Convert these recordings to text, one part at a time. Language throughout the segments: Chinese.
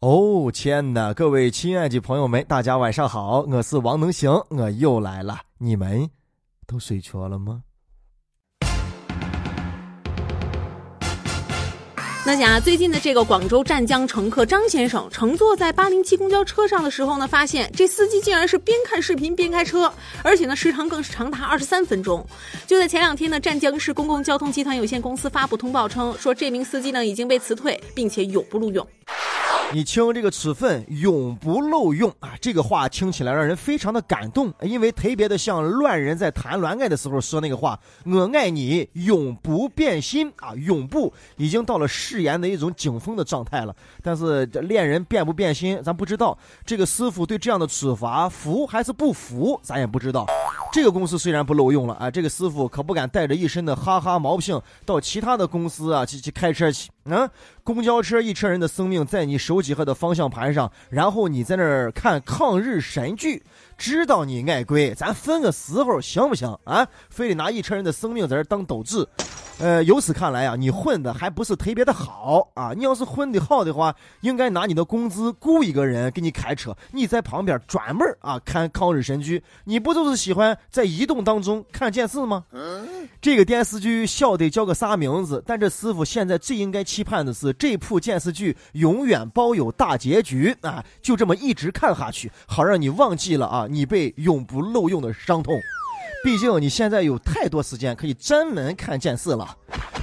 哦天哪！各位亲爱的朋友们，大家晚上好，我是王能行，我又来了。你们都睡着了吗？那讲最近的这个广州湛江乘客张先生乘坐在八零七公交车上的时候呢，发现这司机竟然是边看视频边开车，而且呢时长更是长达二十三分钟。就在前两天呢，湛江市公共交通集团有限公司发布通报称，说这名司机呢已经被辞退，并且永不录用。你听这个处分永不漏用啊，这个话听起来让人非常的感动，因为特别的像乱人在谈恋爱的时候说那个话，我爱你永不变心啊，永不已经到了誓言的一种顶峰的状态了。但是这恋人变不变心，咱不知道。这个师傅对这样的处罚服还是不服，咱也不知道。这个公司虽然不漏用了啊，这个师傅可不敢带着一身的哈哈毛病到其他的公司啊去去开车去。嗯，公交车一车人的生命在你手机和的方向盘上，然后你在那儿看抗日神剧，知道你爱贵，咱分个时候行不行啊？非得拿一车人的生命在这当斗志。呃，由此看来啊，你混的还不是特别的好啊！你要是混的好的话，应该拿你的工资雇一个人给你开车，你在旁边专门啊看抗日神剧。你不就是喜欢在移动当中看电视吗？这个电视剧晓得叫个啥名字？但这师傅现在最应该期盼的是，这部电视剧永远包有大结局啊！就这么一直看下去，好让你忘记了啊你被永不漏用的伤痛。毕竟你现在有太多时间可以专门看电视了。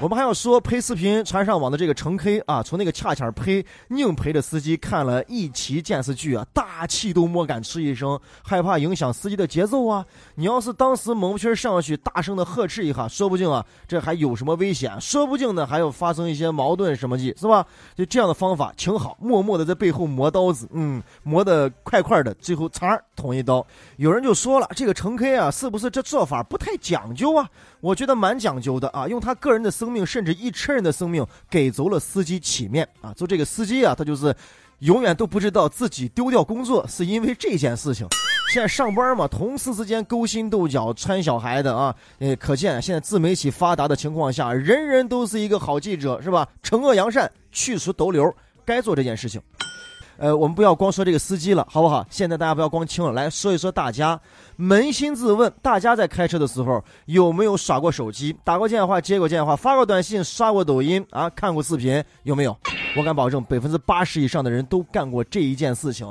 我们还要说，拍视频传上网的这个陈 K 啊，从那个恰恰拍硬陪着司机看了一期电视剧啊，大气都莫敢吃一声，害怕影响司机的节奏啊。你要是当时猛皮上去大声的呵斥一下，说不定啊，这还有什么危险？说不定呢，还要发生一些矛盾什么的，是吧？就这样的方法挺好，默默的在背后磨刀子，嗯，磨得快快的，最后嚓捅一刀。有人就说了，这个陈 K 啊，是不是这做法不太讲究啊？我觉得蛮讲究的啊，用他个人的生命，甚至一车人的生命，给足了司机体面啊。做这个司机啊，他就是永远都不知道自己丢掉工作是因为这件事情。现在上班嘛，同事之间勾心斗角、穿小孩的啊，呃，可见现在自媒体发达的情况下，人人都是一个好记者，是吧？惩恶扬善，去除毒瘤，该做这件事情。呃，我们不要光说这个司机了，好不好？现在大家不要光听了，来说一说大家，扪心自问，大家在开车的时候有没有耍过手机、打过电话、接过电话、发过短信、刷过抖音啊？看过视频有没有？我敢保证，百分之八十以上的人都干过这一件事情。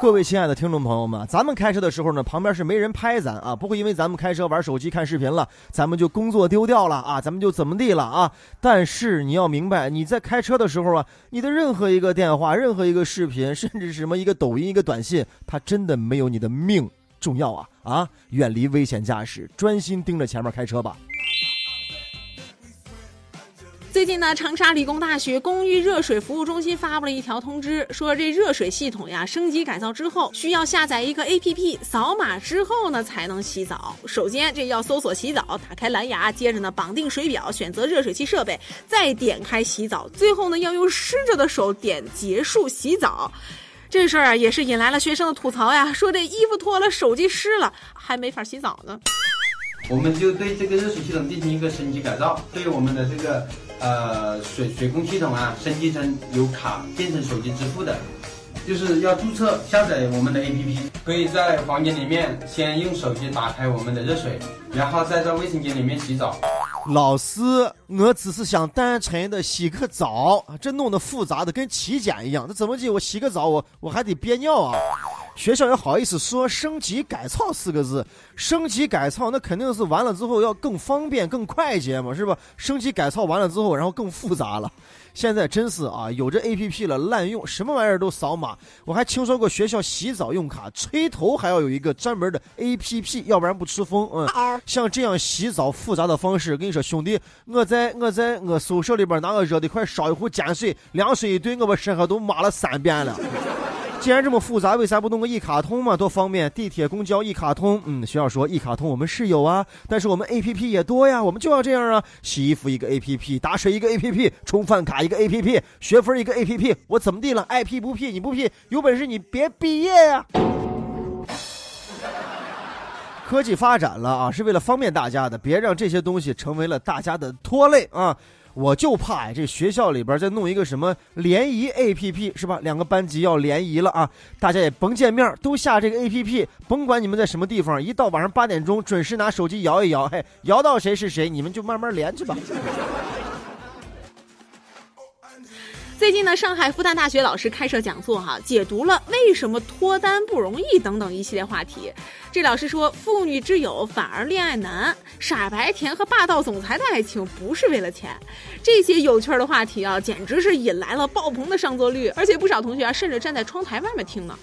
各位亲爱的听众朋友们，咱们开车的时候呢，旁边是没人拍咱啊，不会因为咱们开车玩手机看视频了，咱们就工作丢掉了啊，咱们就怎么地了啊？但是你要明白，你在开车的时候啊，你的任何一个电话、任何一个视频，甚至什么一个抖音、一个短信，它真的没有你的命重要啊啊！远离危险驾驶，专心盯着前面开车吧。最近呢，长沙理工大学公寓热水服务中心发布了一条通知，说这热水系统呀升级改造之后，需要下载一个 APP，扫码之后呢才能洗澡。首先这要搜索洗澡，打开蓝牙，接着呢绑定水表，选择热水器设备，再点开洗澡，最后呢要用湿着的手点结束洗澡。这事儿啊也是引来了学生的吐槽呀，说这衣服脱了，手机湿了，还没法洗澡呢。我们就对这个热水系统进行一个升级改造，对我们的这个。呃，水水控系统啊，升级成由卡变成手机支付的，就是要注册下载我们的 APP，可以在房间里面先用手机打开我们的热水，然后再在卫生间里面洗澡。老师，我只是想单纯的洗个澡，这弄得复杂的跟体检一样，这怎么的？我洗个澡，我我还得憋尿啊？学校也好意思说升级改造四个字，升级改造那肯定是完了之后要更方便、更快捷嘛，是吧？升级改造完了之后，然后更复杂了。现在真是啊，有这 A P P 了滥用，什么玩意儿都扫码。我还听说过学校洗澡用卡吹头还要有一个专门的 A P P，要不然不出风。嗯，像这样洗澡复杂的方式，跟你说兄弟，我在我在我宿舍里边拿个热的快烧一壶碱水，凉水一兑，我把身上都抹了三遍了。既然这么复杂，为啥不弄个一卡通嘛？多方便！地铁、公交一卡通。嗯，学校说一卡通我们是有啊，但是我们 A P P 也多呀，我们就要这样啊！洗衣服一个 A P P，打水一个 A P P，充饭卡一个 A P P，学分一个 A P P，我怎么地了？爱 P 不 P？你不 P，有本事你别毕业呀！科技发展了啊，是为了方便大家的，别让这些东西成为了大家的拖累啊！我就怕呀这学校里边再弄一个什么联谊 APP 是吧？两个班级要联谊了啊，大家也甭见面，都下这个 APP，甭管你们在什么地方，一到晚上八点钟准时拿手机摇一摇，嘿，摇到谁是谁，你们就慢慢连去吧。最近呢，上海复旦大学老师开设讲座，哈，解读了为什么脱单不容易等等一系列话题。这老师说，妇女之友反而恋爱难，傻白甜和霸道总裁的爱情不是为了钱。这些有趣的话题啊，简直是引来了爆棚的上座率，而且不少同学啊，甚至站在窗台外面听呢。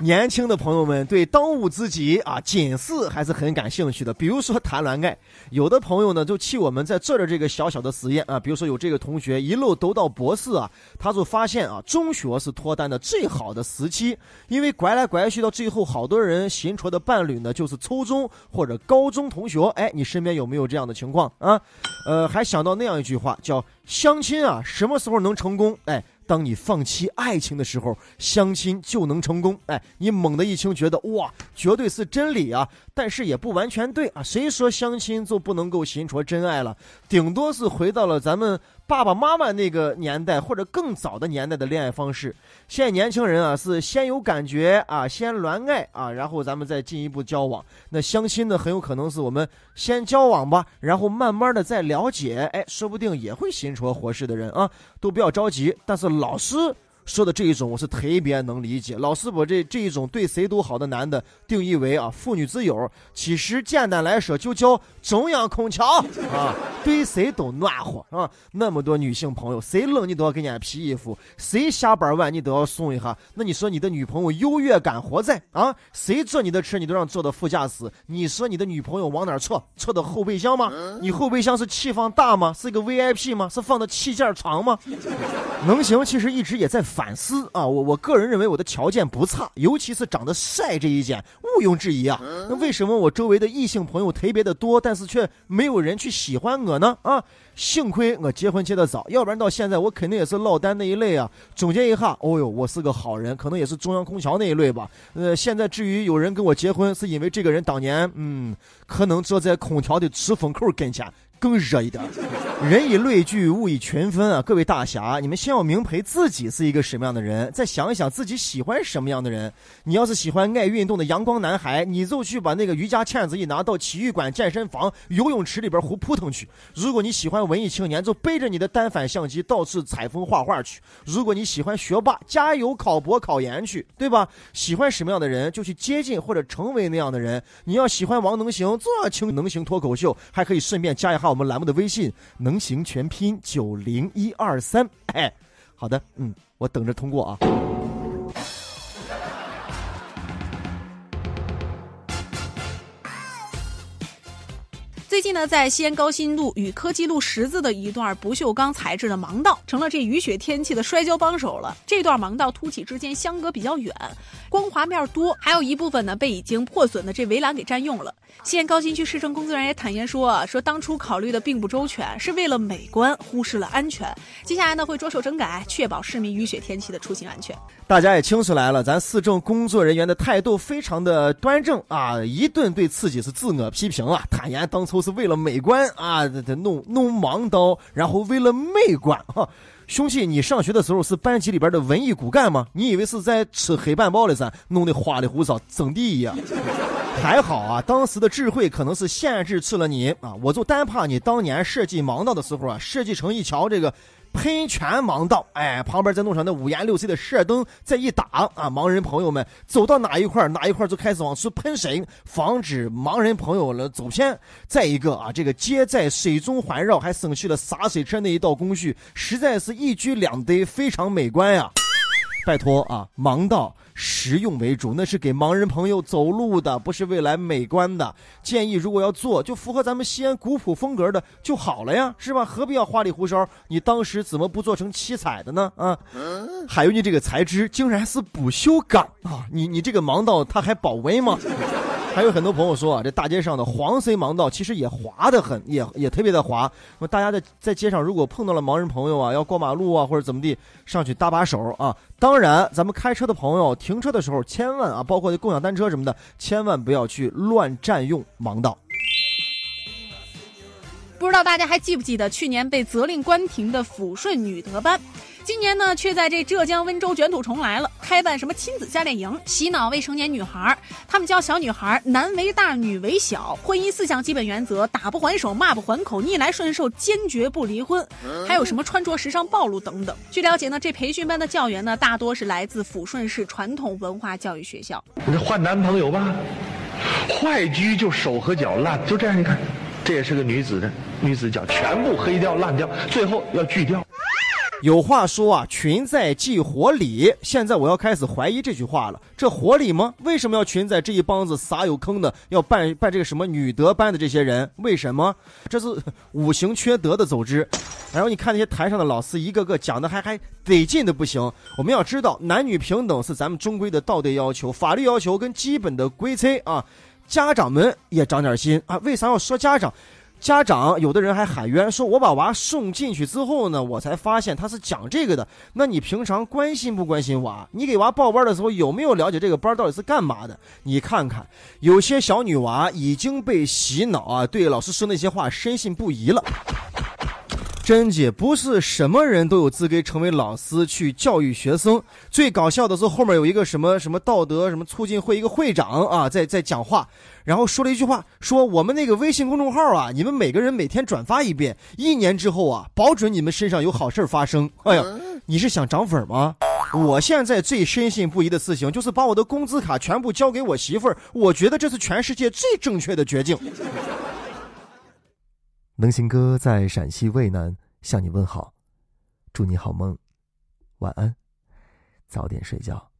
年轻的朋友们对当务之急啊，仅是还是很感兴趣的。比如说谈恋爱，有的朋友呢就气我们在做着这个小小的实验啊。比如说有这个同学一路读到博士啊，他就发现啊，中学是脱单的最好的时期，因为拐来拐去到最后，好多人寻求的伴侣呢就是初中或者高中同学。哎，你身边有没有这样的情况啊？呃，还想到那样一句话叫相亲啊，什么时候能成功？哎。当你放弃爱情的时候，相亲就能成功。哎，你猛地一听，觉得哇，绝对是真理啊！但是也不完全对啊。谁说相亲就不能够寻求真爱了？顶多是回到了咱们。爸爸妈妈那个年代或者更早的年代的恋爱方式，现在年轻人啊是先有感觉啊，先恋爱啊，然后咱们再进一步交往。那相亲呢，很有可能是我们先交往吧，然后慢慢的再了解，哎，说不定也会寻出合适的人啊，都不要着急。但是老师。说的这一种我是特别能理解。老师把这这一种对谁都好的男的定义为啊妇女之友，其实简单来说就叫中央空调啊，对谁都暖和啊。那么多女性朋友，谁冷你都要给人家披衣服，谁下班晚你都要送一下。那你说你的女朋友优越感何在啊？谁坐你的车你都让坐到副驾驶，你说你的女朋友往哪坐？坐到后备箱吗？你后备箱是气放大吗？是一个 VIP 吗？是放的气垫床吗？能行，其实一直也在。反思啊，我我个人认为我的条件不差，尤其是长得帅这一点毋庸置疑啊。那为什么我周围的异性朋友特别的多，但是却没有人去喜欢我呢？啊，幸亏我结婚结得早，要不然到现在我肯定也是落单那一类啊。总结一下，哦呦，我是个好人，可能也是中央空调那一类吧。呃，现在至于有人跟我结婚，是因为这个人当年，嗯，可能坐在空调的出风口跟前。更热一点，人以类聚，物以群分啊！各位大侠，你们先要明白自己是一个什么样的人，再想一想自己喜欢什么样的人。你要是喜欢爱运动的阳光男孩，你就去把那个瑜伽垫子一拿到体育馆、健身房、游泳池里边胡扑腾去。如果你喜欢文艺青年，就背着你的单反相机到处采风画画去。如果你喜欢学霸，加油考博考研去，对吧？喜欢什么样的人，就去接近或者成为那样的人。你要喜欢王能行，做清能行脱口秀，还可以顺便加一下。我们栏目的微信能行全拼九零一二三，哎，好的，嗯，我等着通过啊。最近呢，在西安高新路与科技路十字的一段不锈钢材质的盲道，成了这雨雪天气的摔跤帮手了。这段盲道凸起之间相隔比较远，光滑面多，还有一部分呢被已经破损的这围栏给占用了。西安高新区市政工作人员也坦言说，说当初考虑的并不周全，是为了美观忽视了安全。接下来呢会着手整改，确保市民雨雪天气的出行安全。大家也听出来了，咱市政工作人员的态度非常的端正啊，一顿对自己是自我批评啊，坦言当初。是为了美观啊，这这弄弄盲道，然后为了美观哈，兄弟，你上学的时候是班级里边的文艺骨干吗？你以为是在吃黑板报的噻？弄得花里胡哨，整地呀？还好啊，当时的智慧可能是限制住了你啊，我就单怕你当年设计盲道的时候啊，设计成一条这个。喷泉盲道，哎，旁边再弄上那五颜六色的射灯，再一打啊，盲人朋友们走到哪一块哪一块就开始往出喷水，防止盲人朋友了走偏。再一个啊，这个街在水中环绕，还省去了洒水车那一道工序，实在是一举两得，非常美观呀。拜托啊，盲道实用为主，那是给盲人朋友走路的，不是未来美观的。建议如果要做，就符合咱们西安古朴风格的就好了呀，是吧？何必要花里胡哨？你当时怎么不做成七彩的呢？啊，还有你这个材质竟然是不锈钢啊！你你这个盲道它还保温吗？还有很多朋友说啊，这大街上的黄色盲道其实也滑得很，也也特别的滑。那么大家在在街上如果碰到了盲人朋友啊，要过马路啊或者怎么地，上去搭把手啊。当然，咱们开车的朋友停车的时候，千万啊，包括共享单车什么的，千万不要去乱占用盲道。不知道大家还记不记得去年被责令关停的抚顺女德班？今年呢，却在这浙江温州卷土重来了，开办什么亲子夏令营，洗脑未成年女孩。他们教小女孩男为大，女为小，婚姻四项基本原则：打不还手，骂不还口，逆来顺受，坚决不离婚。还有什么穿着时尚暴露等等。据了解呢，这培训班的教员呢，大多是来自抚顺市传统文化教育学校。你换男朋友吧，坏居就手和脚烂，就这样，你看，这也是个女子的女子脚，全部黑掉烂掉，最后要锯掉。有话说啊，群在即火里。现在我要开始怀疑这句话了，这合理吗？为什么要群在这一帮子撒有坑的，要办办这个什么女德班的这些人？为什么？这是五行缺德的走之。然后你看那些台上的老师，一个个讲的还还得劲的不行。我们要知道，男女平等是咱们中规的道德要求、法律要求跟基本的规则啊。家长们也长点心啊！为啥要说家长？家长有的人还喊冤，说我把娃送进去之后呢，我才发现他是讲这个的。那你平常关心不关心娃？你给娃报班的时候有没有了解这个班到底是干嘛的？你看看，有些小女娃已经被洗脑啊，对老师说那些话深信不疑了。真姐不是什么人都有资格成为老师去教育学生。最搞笑的是后面有一个什么什么道德什么促进会一个会长啊，在在讲话，然后说了一句话，说我们那个微信公众号啊，你们每个人每天转发一遍，一年之后啊，保准你们身上有好事发生。哎呀，你是想涨粉吗？我现在最深信不疑的事情就是把我的工资卡全部交给我媳妇儿，我觉得这是全世界最正确的决定。能行哥在陕西渭南向你问好，祝你好梦，晚安，早点睡觉。